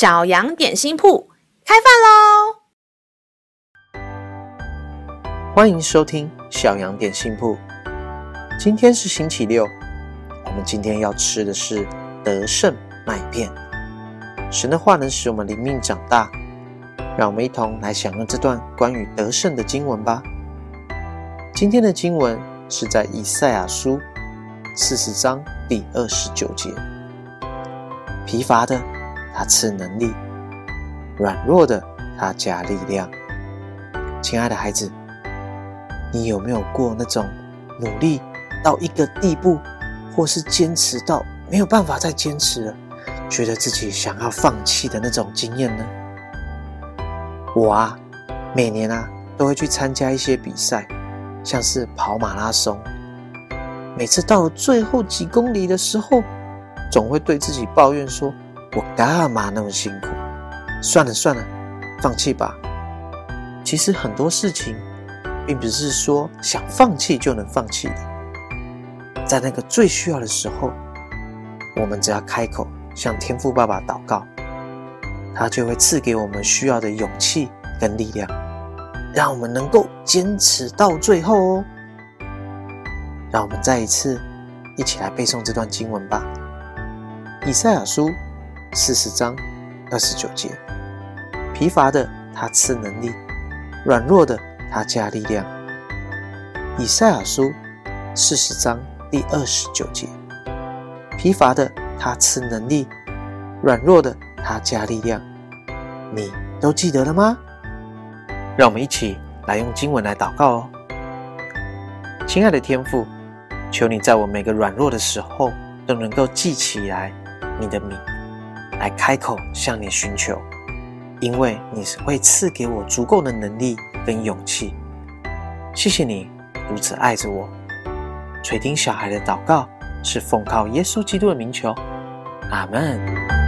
小羊点心铺开饭喽！欢迎收听小羊点心铺。今天是星期六，我们今天要吃的是德胜麦片。神的话能使我们灵命长大，让我们一同来享用这段关于德胜的经文吧。今天的经文是在以赛亚书四十章第二十九节。疲乏的，他赐能力；软弱的，他加力量。亲爱的孩子，你有没有过那种努力到一个地步，或是坚持到没有办法再坚持了，觉得自己想要放弃的那种经验呢？我啊，每年啊都会去参加一些比赛，像是跑马拉松。每次到了最后几公里的时候，总会对自己抱怨说。我干嘛那么辛苦？算了算了，放弃吧。其实很多事情，并不是说想放弃就能放弃的。在那个最需要的时候，我们只要开口向天父爸爸祷告，他就会赐给我们需要的勇气跟力量，让我们能够坚持到最后哦。让我们再一次一起来背诵这段经文吧，《以赛亚书》。四十章二十九节，疲乏的他赐能力，软弱的他加力量。以赛亚书四十章第二十九节，疲乏的他赐能力，软弱的他加力量。你都记得了吗？让我们一起来用经文来祷告哦。亲爱的天父，求你在我每个软弱的时候都能够记起来你的名。来开口向你寻求，因为你是会赐给我足够的能力跟勇气。谢谢你如此爱着我。垂听小孩的祷告，是奉靠耶稣基督的名求，阿门。